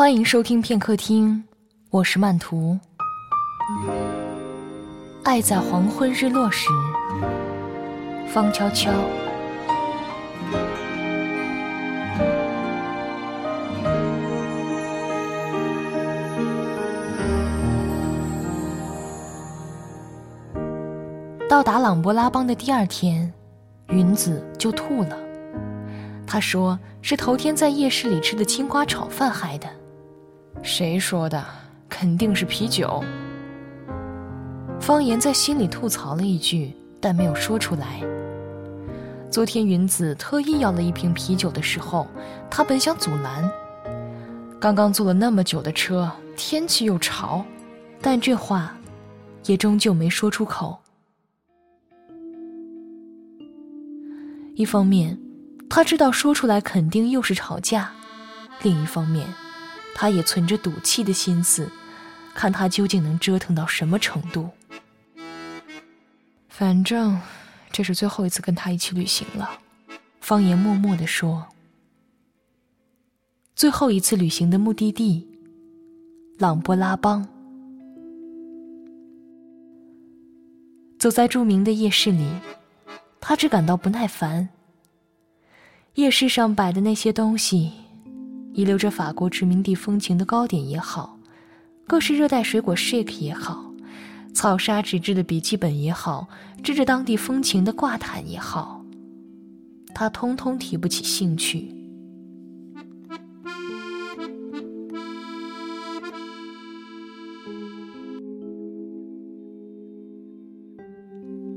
欢迎收听片刻听，我是曼图。爱在黄昏日落时，方悄悄。到达朗勃拉邦的第二天，云子就吐了。他说是头天在夜市里吃的青瓜炒饭害的。谁说的？肯定是啤酒。方言在心里吐槽了一句，但没有说出来。昨天云子特意要了一瓶啤酒的时候，他本想阻拦。刚刚坐了那么久的车，天气又潮，但这话也终究没说出口。一方面，他知道说出来肯定又是吵架；另一方面，他也存着赌气的心思，看他究竟能折腾到什么程度。反正这是最后一次跟他一起旅行了，方言默默地说。最后一次旅行的目的地，朗勃拉邦。走在著名的夜市里。他只感到不耐烦。夜市上摆的那些东西，遗留着法国殖民地风情的糕点也好，各式热带水果 shake 也好，草沙纸质的笔记本也好，织着当地风情的挂毯也好，他通通提不起兴趣。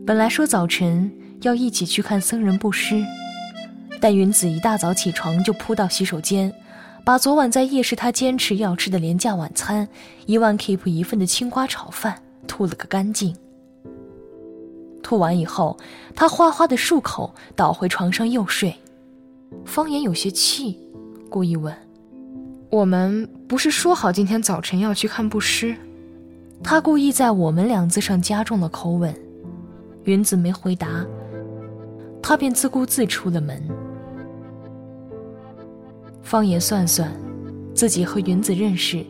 本来说早晨。要一起去看僧人布施，但云子一大早起床就扑到洗手间，把昨晚在夜市他坚持要吃的廉价晚餐一万 keep 一份的青瓜炒饭吐了个干净。吐完以后，他哗哗的漱口，倒回床上又睡。方言有些气，故意问：“我们不是说好今天早晨要去看布施？”他故意在“我们”两字上加重了口吻。云子没回答。他便自顾自出了门。方言算算，自己和云子认识，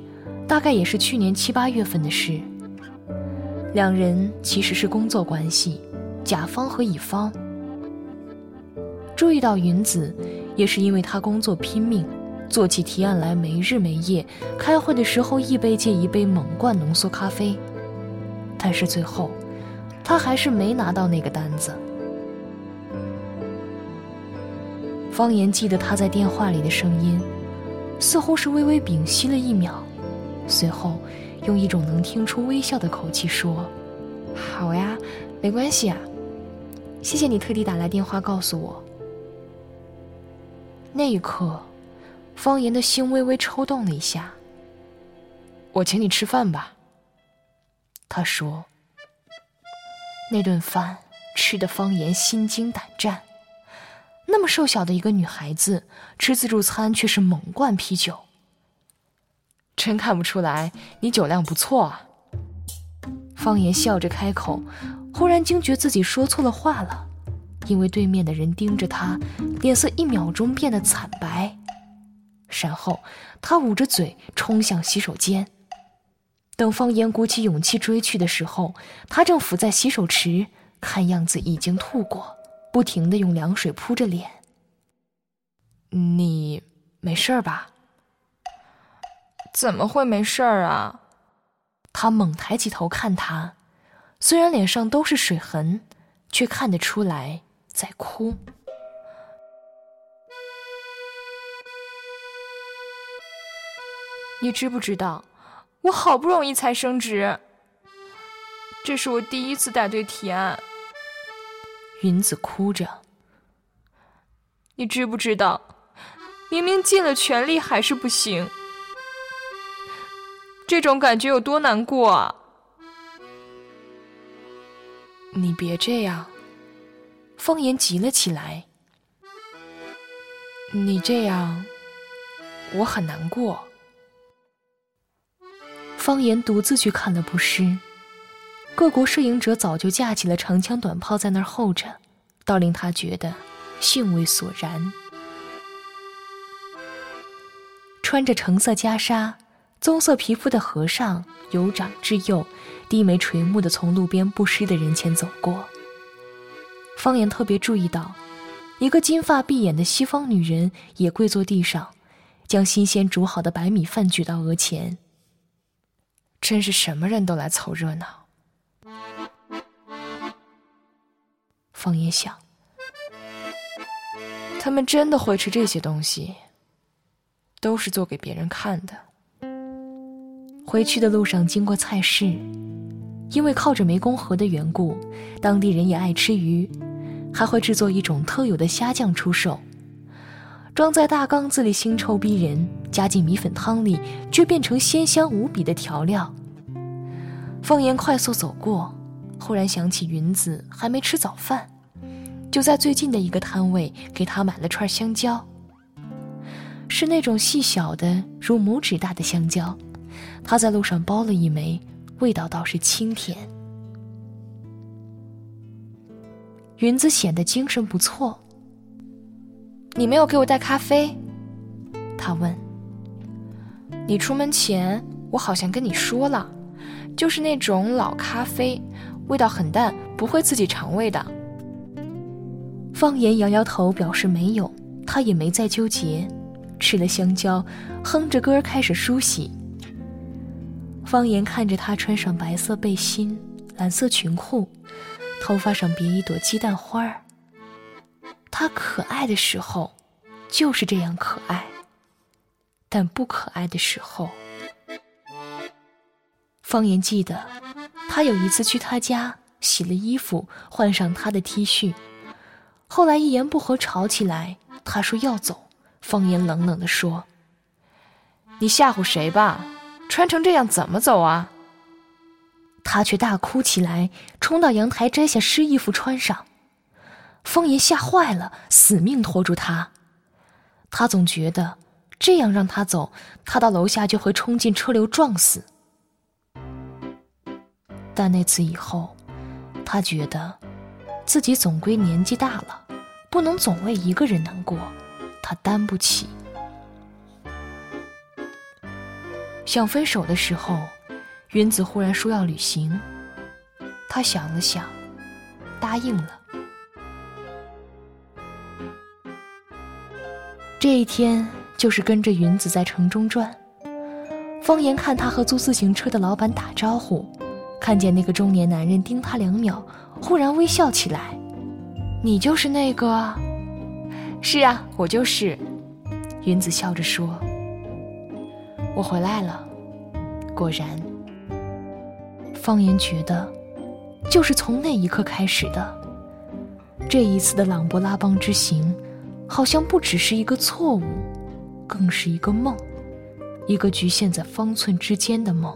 大概也是去年七八月份的事。两人其实是工作关系，甲方和乙方。注意到云子，也是因为他工作拼命，做起提案来没日没夜，开会的时候一杯接一杯猛灌浓缩咖啡。但是最后，他还是没拿到那个单子。方言记得他在电话里的声音，似乎是微微屏息了一秒，随后用一种能听出微笑的口气说：“好呀，没关系啊，谢谢你特地打来电话告诉我。”那一刻，方言的心微微抽动了一下。我请你吃饭吧，他说。那顿饭吃的方言心惊胆战。那么瘦小的一个女孩子，吃自助餐却是猛灌啤酒。真看不出来，你酒量不错啊。方言笑着开口，忽然惊觉自己说错了话了，因为对面的人盯着他，脸色一秒钟变得惨白。然后他捂着嘴冲向洗手间。等方言鼓起勇气追去的时候，他正伏在洗手池，看样子已经吐过。不停的用凉水扑着脸。你没事吧？怎么会没事儿啊？他猛抬起头看他，虽然脸上都是水痕，却看得出来在哭。你知不知道，我好不容易才升职，这是我第一次带队提案。云子哭着：“你知不知道，明明尽了全力还是不行，这种感觉有多难过啊！”你别这样，方言急了起来。你这样，我很难过。方言独自去看了布施。各国摄影者早就架起了长枪短炮在那儿候着，倒令他觉得兴味索然。穿着橙色袈裟、棕色皮肤的和尚由长至幼，低眉垂目的从路边布施的人前走过。方言特别注意到，一个金发碧眼的西方女人也跪坐地上，将新鲜煮好的白米饭举到额前。真是什么人都来凑热闹。方言想，他们真的会吃这些东西，都是做给别人看的。回去的路上经过菜市，因为靠着湄公河的缘故，当地人也爱吃鱼，还会制作一种特有的虾酱出售，装在大缸子里，腥臭逼人，加进米粉汤里，却变成鲜香无比的调料。方言快速走过，忽然想起云子还没吃早饭。就在最近的一个摊位，给他买了串香蕉。是那种细小的，如拇指大的香蕉。他在路上剥了一枚，味道倒是清甜。云子显得精神不错。你没有给我带咖啡？他问。你出门前，我好像跟你说了，就是那种老咖啡，味道很淡，不会刺激肠胃的。方言摇摇头，表示没有。他也没再纠结，吃了香蕉，哼着歌开始梳洗。方言看着他穿上白色背心、蓝色裙裤，头发上别一朵鸡蛋花儿。他可爱的时候，就是这样可爱；但不可爱的时候，方言记得，他有一次去他家洗了衣服，换上他的 T 恤。后来一言不合吵起来，他说要走，方言冷冷地说：“你吓唬谁吧？穿成这样怎么走啊？”他却大哭起来，冲到阳台摘下湿衣服穿上。方言吓坏了，死命拖住他。他总觉得这样让他走，他到楼下就会冲进车流撞死。但那次以后，他觉得自己总归年纪大了。不能总为一个人难过，他担不起。想分手的时候，云子忽然说要旅行，他想了想，答应了。这一天就是跟着云子在城中转。方言看他和租自行车的老板打招呼，看见那个中年男人盯他两秒，忽然微笑起来。你就是那个，是啊，我就是。云子笑着说：“我回来了。”果然，方言觉得，就是从那一刻开始的。这一次的朗勃拉邦之行，好像不只是一个错误，更是一个梦，一个局限在方寸之间的梦。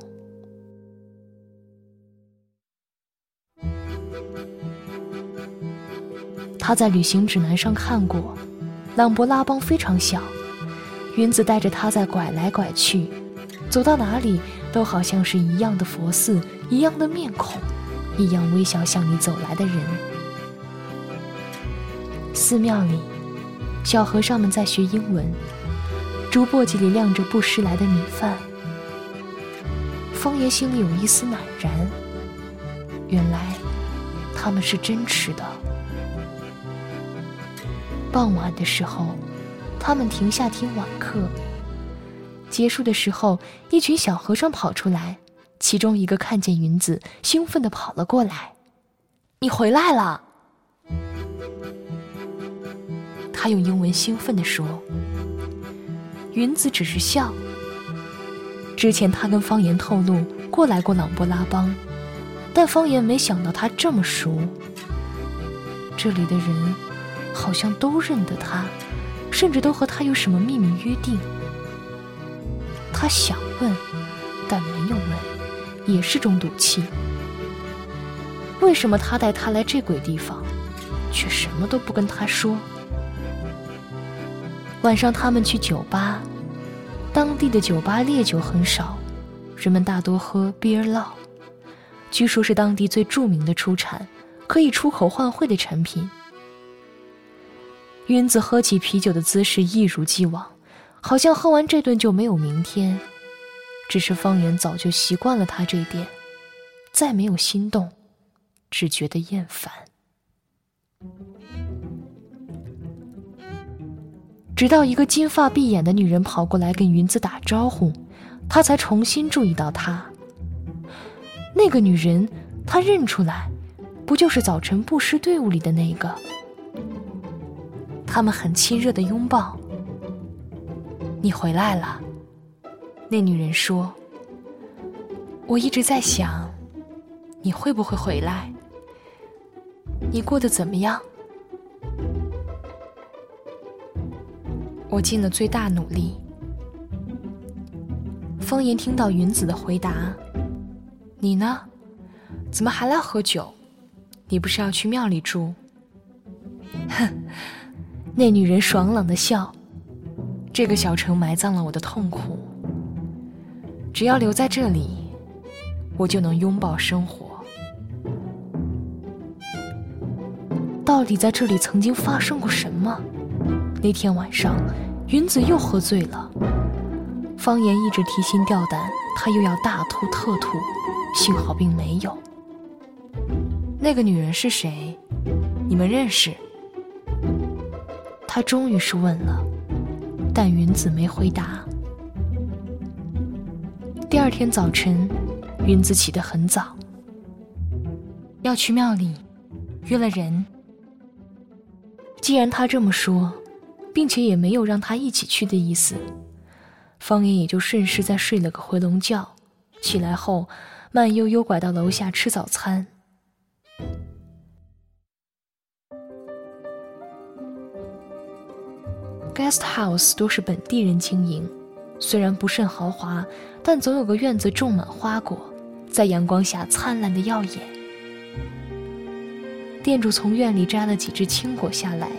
他在旅行指南上看过，朗勃拉邦非常小，云子带着他在拐来拐去，走到哪里都好像是一样的佛寺，一样的面孔，一样微笑向你走来的人。寺庙里，小和尚们在学英文，竹簸箕里晾着布施来的米饭。方言心里有一丝赧然，原来他们是真吃的。傍晚的时候，他们停下听晚课。结束的时候，一群小和尚跑出来，其中一个看见云子，兴奋地跑了过来：“你回来了！”他用英文兴奋地说。云子只是笑。之前他跟方言透露过来过朗布拉邦，但方言没想到他这么熟。这里的人。好像都认得他，甚至都和他有什么秘密约定。他想问，但没有问，也是种赌气。为什么他带他来这鬼地方，却什么都不跟他说？晚上他们去酒吧，当地的酒吧烈酒很少，人们大多喝 beer law，据说是当地最著名的出产，可以出口换汇的产品。云子喝起啤酒的姿势一如既往，好像喝完这顿就没有明天。只是方言早就习惯了他这点，再没有心动，只觉得厌烦。直到一个金发碧眼的女人跑过来跟云子打招呼，他才重新注意到她。那个女人，他认出来，不就是早晨布施队伍里的那个？他们很亲热的拥抱。你回来了，那女人说。我一直在想，你会不会回来？你过得怎么样？我尽了最大努力。方言听到云子的回答：“你呢？怎么还来喝酒？你不是要去庙里住？”哼，那女人爽朗的笑。这个小城埋葬了我的痛苦。只要留在这里，我就能拥抱生活。到底在这里曾经发生过什么？那天晚上，云子又喝醉了。方言一直提心吊胆，他又要大吐特吐，幸好并没有。那个女人是谁？你们认识？他终于是问了。但云子没回答。第二天早晨，云子起得很早，要去庙里，约了人。既然他这么说，并且也没有让他一起去的意思，方言也就顺势再睡了个回笼觉。起来后，慢悠悠拐到楼下吃早餐。Guest house 都是本地人经营，虽然不甚豪华，但总有个院子种满花果，在阳光下灿烂的耀眼。店主从院里摘了几只青果下来，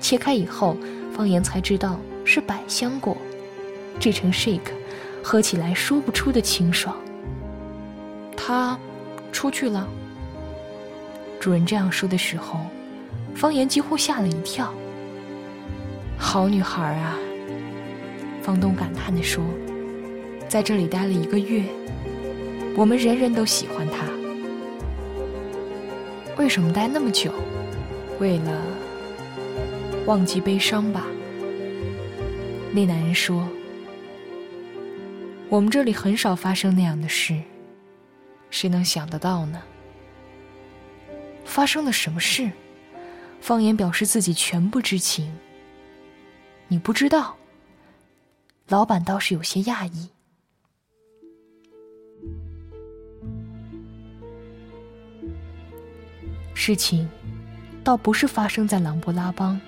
切开以后，方言才知道是百香果，制成 shake，喝起来说不出的清爽。他出去了。主人这样说的时候，方言几乎吓了一跳。好女孩啊，房东感叹地说：“在这里待了一个月，我们人人都喜欢她。为什么待那么久？为了忘记悲伤吧。”那男人说：“我们这里很少发生那样的事，谁能想得到呢？发生了什么事？”方言表示自己全不知情。你不知道，老板倒是有些讶异。事情倒不是发生在朗布拉邦，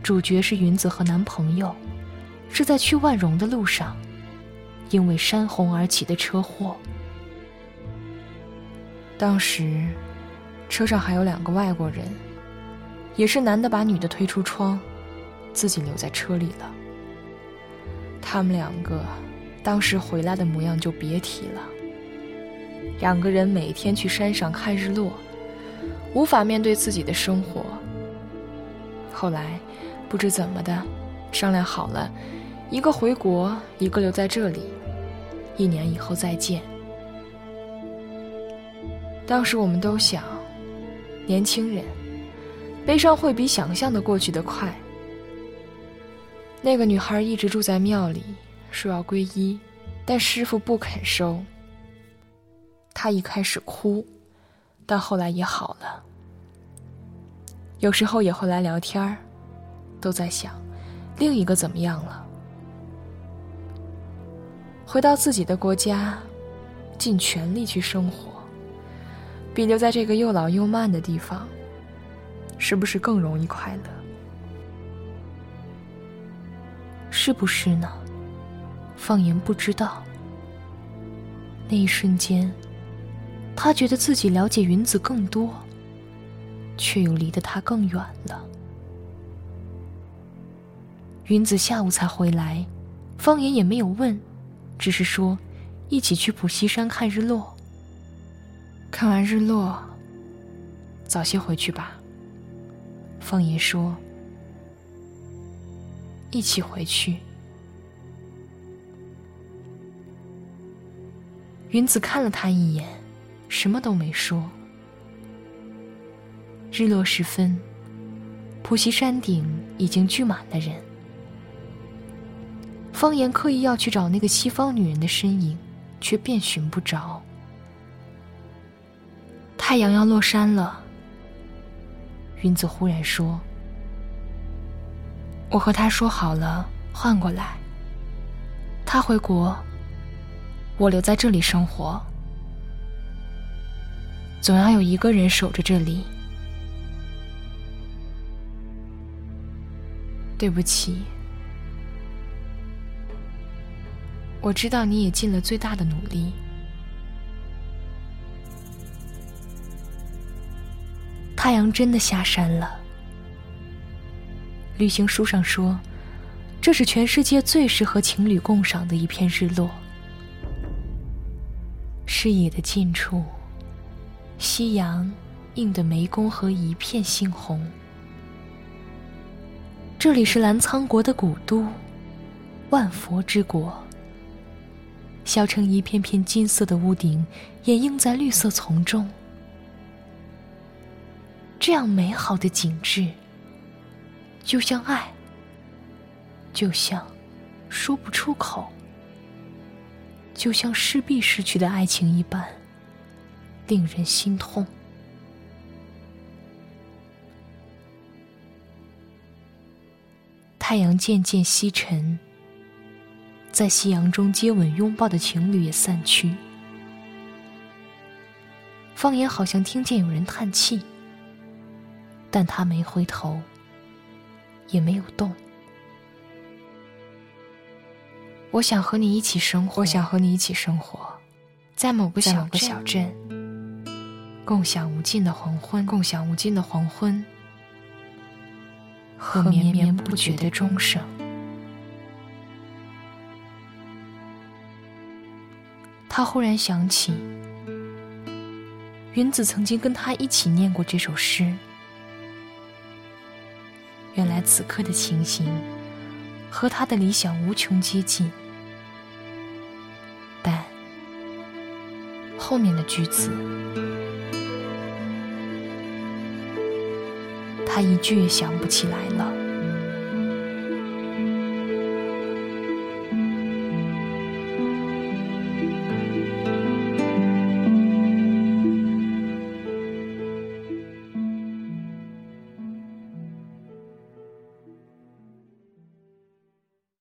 主角是云子和男朋友，是在去万荣的路上，因为山洪而起的车祸。当时车上还有两个外国人，也是男的把女的推出窗。自己留在车里了。他们两个当时回来的模样就别提了。两个人每天去山上看日落，无法面对自己的生活。后来不知怎么的，商量好了，一个回国，一个留在这里，一年以后再见。当时我们都想，年轻人，悲伤会比想象的过去的快。那个女孩一直住在庙里，说要皈依，但师傅不肯收。她一开始哭，但后来也好了。有时候也会来聊天，都在想，另一个怎么样了？回到自己的国家，尽全力去生活，比留在这个又老又慢的地方，是不是更容易快乐？是不是呢？方言不知道。那一瞬间，他觉得自己了解云子更多，却又离得他更远了。云子下午才回来，方言也没有问，只是说一起去普西山看日落。看完日落，早些回去吧。方言说。一起回去。云子看了他一眼，什么都没说。日落时分，普西山顶已经聚满了人。方言刻意要去找那个西方女人的身影，却遍寻不着。太阳要落山了。云子忽然说：“我和他说好了，换过来。他回国，我留在这里生活。总要有一个人守着这里。对不起，我知道你也尽了最大的努力。”太阳真的下山了。旅行书上说，这是全世界最适合情侣共赏的一片日落。视野的近处，夕阳映得湄公河一片猩红。这里是澜沧国的古都，万佛之国。小城一片片金色的屋顶，掩映在绿色丛中。这样美好的景致，就像爱，就像说不出口，就像势必失去的爱情一般，令人心痛。太阳渐渐西沉，在夕阳中接吻拥抱的情侣也散去。方言好像听见有人叹气。但他没回头，也没有动。我想和你一起生活，我想和你一起生活，在某个小个小镇，共享无尽的黄昏，共享无尽的黄昏和绵绵不绝的钟声。他忽然想起，云子曾经跟他一起念过这首诗。原来此刻的情形和他的理想无穷接近，但后面的句子，他一句也想不起来了。